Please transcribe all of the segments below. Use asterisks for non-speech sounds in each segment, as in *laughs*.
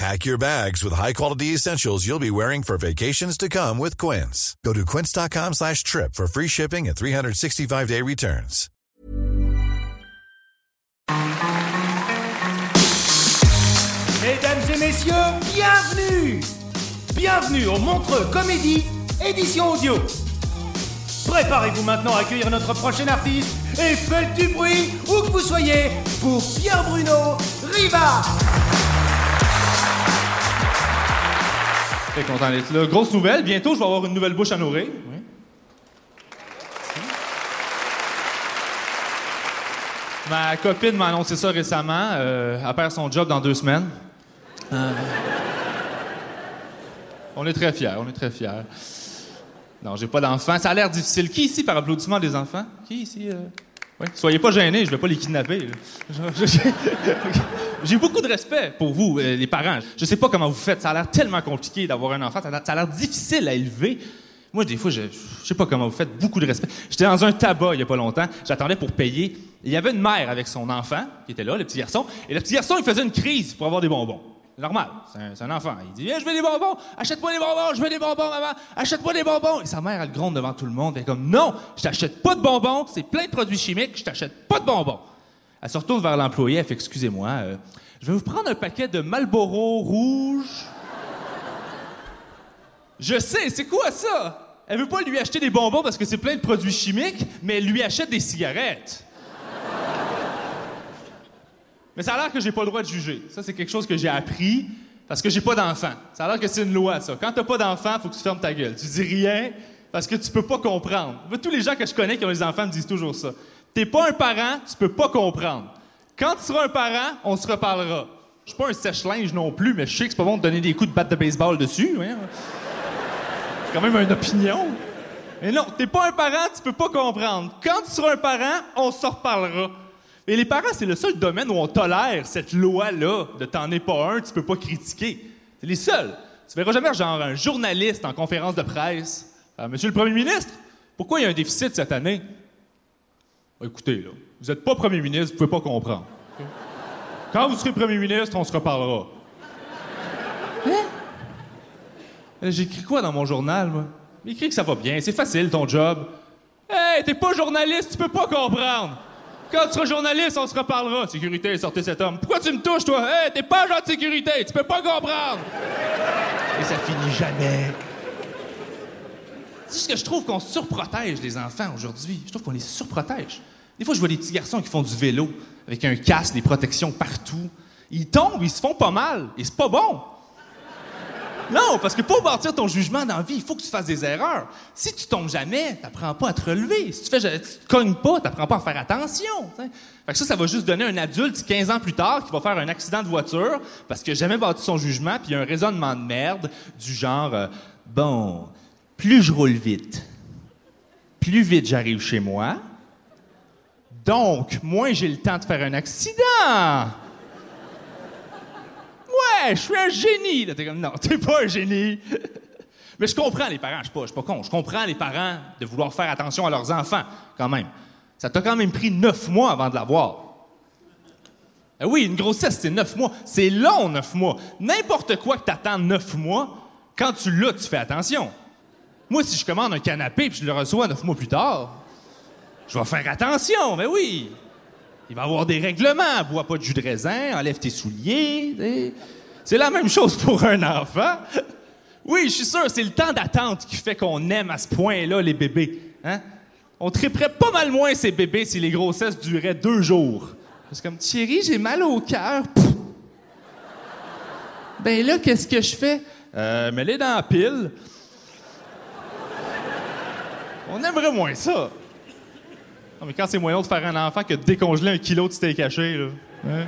Pack your bags with high-quality essentials you'll be wearing for vacations to come with Quince. Go to quince.com slash trip for free shipping and 365-day returns. Mesdames et messieurs, bienvenue Bienvenue au Montreux Comédie, édition audio. Préparez-vous maintenant à accueillir notre prochain artiste et faites du bruit où que vous soyez pour Pierre Bruno Riva. Très content d'être là. Grosse nouvelle, bientôt je vais avoir une nouvelle bouche à nourrir. Ma copine m'a annoncé ça récemment. Euh, elle perd son job dans deux semaines. Euh, On est très fiers, on est très fiers. Non, j'ai pas d'enfants. Ça a l'air difficile. Qui ici, par applaudissement, des enfants? Qui ici? euh? Oui. Soyez pas gênés, je vais pas les kidnapper. J'ai beaucoup de respect pour vous, euh, les parents. Je sais pas comment vous faites. Ça a l'air tellement compliqué d'avoir un enfant. Ça a l'air- ça a l'air difficile à élever. Moi, des fois, je, je sais pas comment vous faites. Beaucoup de respect. J'étais dans un tabac il y a pas longtemps. J'attendais pour payer. Il y avait une mère avec son enfant qui était là, le petit garçon. Et le petit garçon, il faisait une crise pour avoir des bonbons. Normal, c'est un, enfant. Il dit Viens, Je veux des bonbons, achète-moi des bonbons, je veux des bonbons, maman, achète-moi des bonbons. Et sa mère, elle gronde devant tout le monde. Elle est comme Non, je t'achète pas de bonbons, c'est plein de produits chimiques, je t'achète pas de bonbons. Elle se retourne vers l'employé, elle fait Excusez-moi, euh, je vais vous prendre un paquet de Marlboro rouge. Je sais, c'est quoi ça? Elle veut pas lui acheter des bonbons parce que c'est plein de produits chimiques, mais elle lui achète des cigarettes. Mais ça a l'air que j'ai pas le droit de juger. Ça, c'est quelque chose que j'ai appris parce que j'ai pas d'enfant. Ça a l'air que c'est une loi, ça. Quand t'as pas d'enfant, faut que tu fermes ta gueule. Tu dis rien parce que tu peux pas comprendre. Tous les gens que je connais qui ont des enfants me disent toujours ça. T'es pas un parent, tu peux pas comprendre. Quand tu seras un parent, on se reparlera. Je suis pas un sèche-linge non plus, mais je sais que c'est pas bon de donner des coups de batte de baseball dessus. C'est quand même une opinion. Mais non, t'es pas un parent, tu peux pas comprendre. Quand tu seras un parent, on s'en reparlera. Et les parents, c'est le seul domaine où on tolère cette loi-là de t'en es pas un, tu peux pas critiquer. C'est les seuls. Tu verras jamais genre un journaliste en conférence de presse. Ah, Monsieur le Premier ministre, pourquoi il y a un déficit cette année? Ah, écoutez, là, vous êtes pas Premier ministre, vous pouvez pas comprendre. Quand vous serez Premier ministre, on se reparlera. Euh, J'ai écrit quoi dans mon journal, moi? J'ai écrit que ça va bien, c'est facile ton job. Hey, t'es pas journaliste, tu peux pas comprendre. Quand tu seras journaliste, on se reparlera. Sécurité, sortez cet homme. Pourquoi tu me touches, toi? Hey, t'es pas agent de sécurité, tu peux pas comprendre. Et ça finit jamais. C'est juste que je trouve qu'on surprotège les enfants aujourd'hui? Je trouve qu'on les surprotège. Des fois, je vois des petits garçons qui font du vélo avec un casque, des protections partout. Ils tombent, ils se font pas mal. Et c'est pas bon. Non, parce que pour bâtir ton jugement dans la vie, il faut que tu fasses des erreurs. Si tu tombes jamais, t'apprends pas à te relever. Si tu fais, tu te cognes pas, t'apprends pas à faire attention. Fait que ça, ça va juste donner un adulte 15 ans plus tard qui va faire un accident de voiture parce qu'il a jamais bâti son jugement puis il a un raisonnement de merde du genre euh, bon, plus je roule vite, plus vite j'arrive chez moi. Donc, moins j'ai le temps de faire un accident. Je suis un génie. Là, t'es comme, non, *laughs* t'es pas un génie. *laughs* Mais je comprends les parents, je suis pas, pas con. Je comprends les parents de vouloir faire attention à leurs enfants, quand même. Ça t'a quand même pris neuf mois avant de l'avoir. Eh oui, une grossesse, c'est neuf mois. C'est long, neuf mois. N'importe quoi que t'attends neuf mois, quand tu l'as, tu fais attention. Moi, si je commande un canapé puis je le reçois neuf mois plus tard, je vais faire attention, mais oui. Il va y avoir des règlements. Bois pas de jus de raisin, enlève tes souliers. t'sais. C'est la même chose pour un enfant. Oui, je suis sûr, c'est le temps d'attente qui fait qu'on aime à ce point-là les bébés. Hein? On triperait pas mal moins ces bébés si les grossesses duraient deux jours. C'est comme Thierry, j'ai mal au cœur. Ben là, qu'est-ce que je fais? Euh, mets-les dans la pile. On aimerait moins ça. Non, mais quand c'est moyen de faire un enfant que de décongeler un kilo de steak haché, là. Hein?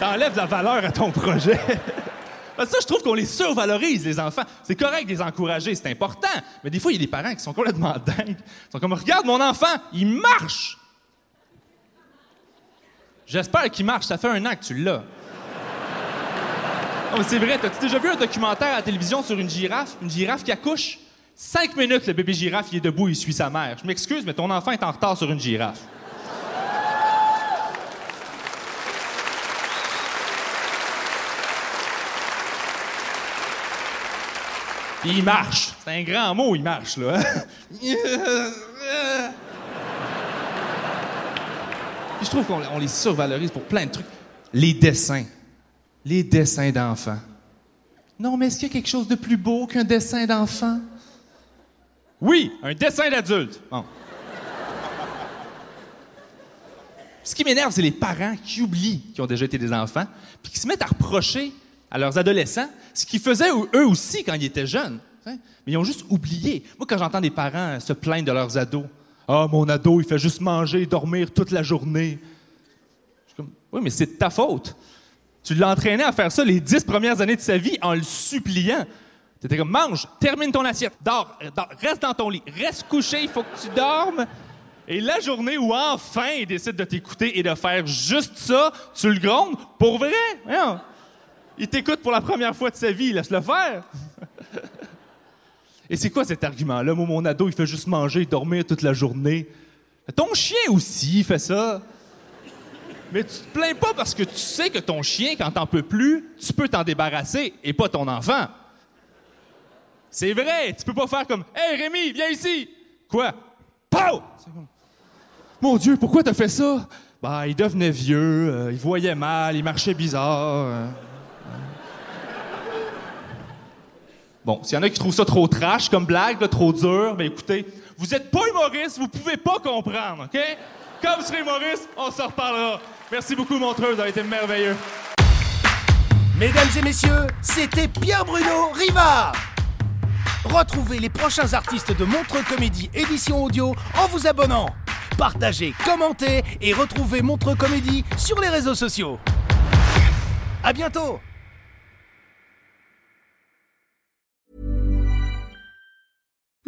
Ça enlève de la valeur à ton projet. ça, je trouve qu'on les survalorise, les enfants. C'est correct de les encourager, c'est important. Mais des fois, il y a des parents qui sont complètement *laughs* dingues. Ils sont comme, regarde mon enfant, il marche! J'espère qu'il marche, ça fait un an que tu l'as. Mais c'est vrai, t'as-tu déjà vu un documentaire à la télévision sur une girafe? Une girafe qui accouche? Cinq minutes, le bébé girafe, il est debout, il suit sa mère. Je m'excuse, mais ton enfant est en retard sur une girafe. Puis il marche. C'est un grand mot, il marche, là. Hein? Puis je trouve qu'on les survalorise pour plein de trucs. Les dessins les dessins d'enfants. Non, mais est-ce qu'il y a quelque chose de plus beau qu'un dessin d'enfant? Oui, un dessin d'adulte. Ce qui m'énerve, c'est les parents qui oublient qu'ils ont déjà été des enfants, puis qui se mettent à reprocher à leurs adolescents ce qu'ils faisaient eux aussi quand ils étaient jeunes. Mais ils ont juste oublié. Moi, quand j'entends des parents se plaindre de leurs ados, ah, mon ado, il fait juste manger et dormir toute la journée. Je suis comme, oui, mais c'est de ta faute. Tu l'as entraîné à faire ça les dix premières années de sa vie en le suppliant. Tu comme, mange, termine ton assiette, dors, reste dans ton lit, reste couché, il faut que tu dormes. Et la journée où enfin il décide de t'écouter et de faire juste ça, tu le grondes pour vrai. Il t'écoute pour la première fois de sa vie, laisse-le faire. et c'est quoi cet argument-là? Moi, mon ado, il fait juste manger et dormir toute la journée. Ton chien aussi fait ça. Mais tu te plains pas parce que tu sais que ton chien, quand t'en peux plus, tu peux t'en débarrasser et pas ton enfant. C'est vrai, tu peux pas faire comme Hey Rémi, viens ici! Quoi? Pow! Mon Dieu, pourquoi t'as fait ça? Bah, il devenait vieux, euh, il voyait mal, il marchait bizarre. Bon, s'il y en a qui trouvent ça trop trash comme blague, trop dur, ben écoutez, vous êtes pas humoriste, vous pouvez pas comprendre, OK? Quand vous serez humoriste, on s'en reparlera. Merci beaucoup, Montreux, vous avez été merveilleux. Mesdames et messieurs, c'était Pierre-Bruno Riva. Retrouvez les prochains artistes de Montreux Comédie édition audio en vous abonnant. Partagez, commentez et retrouvez Montreux Comédie sur les réseaux sociaux. À bientôt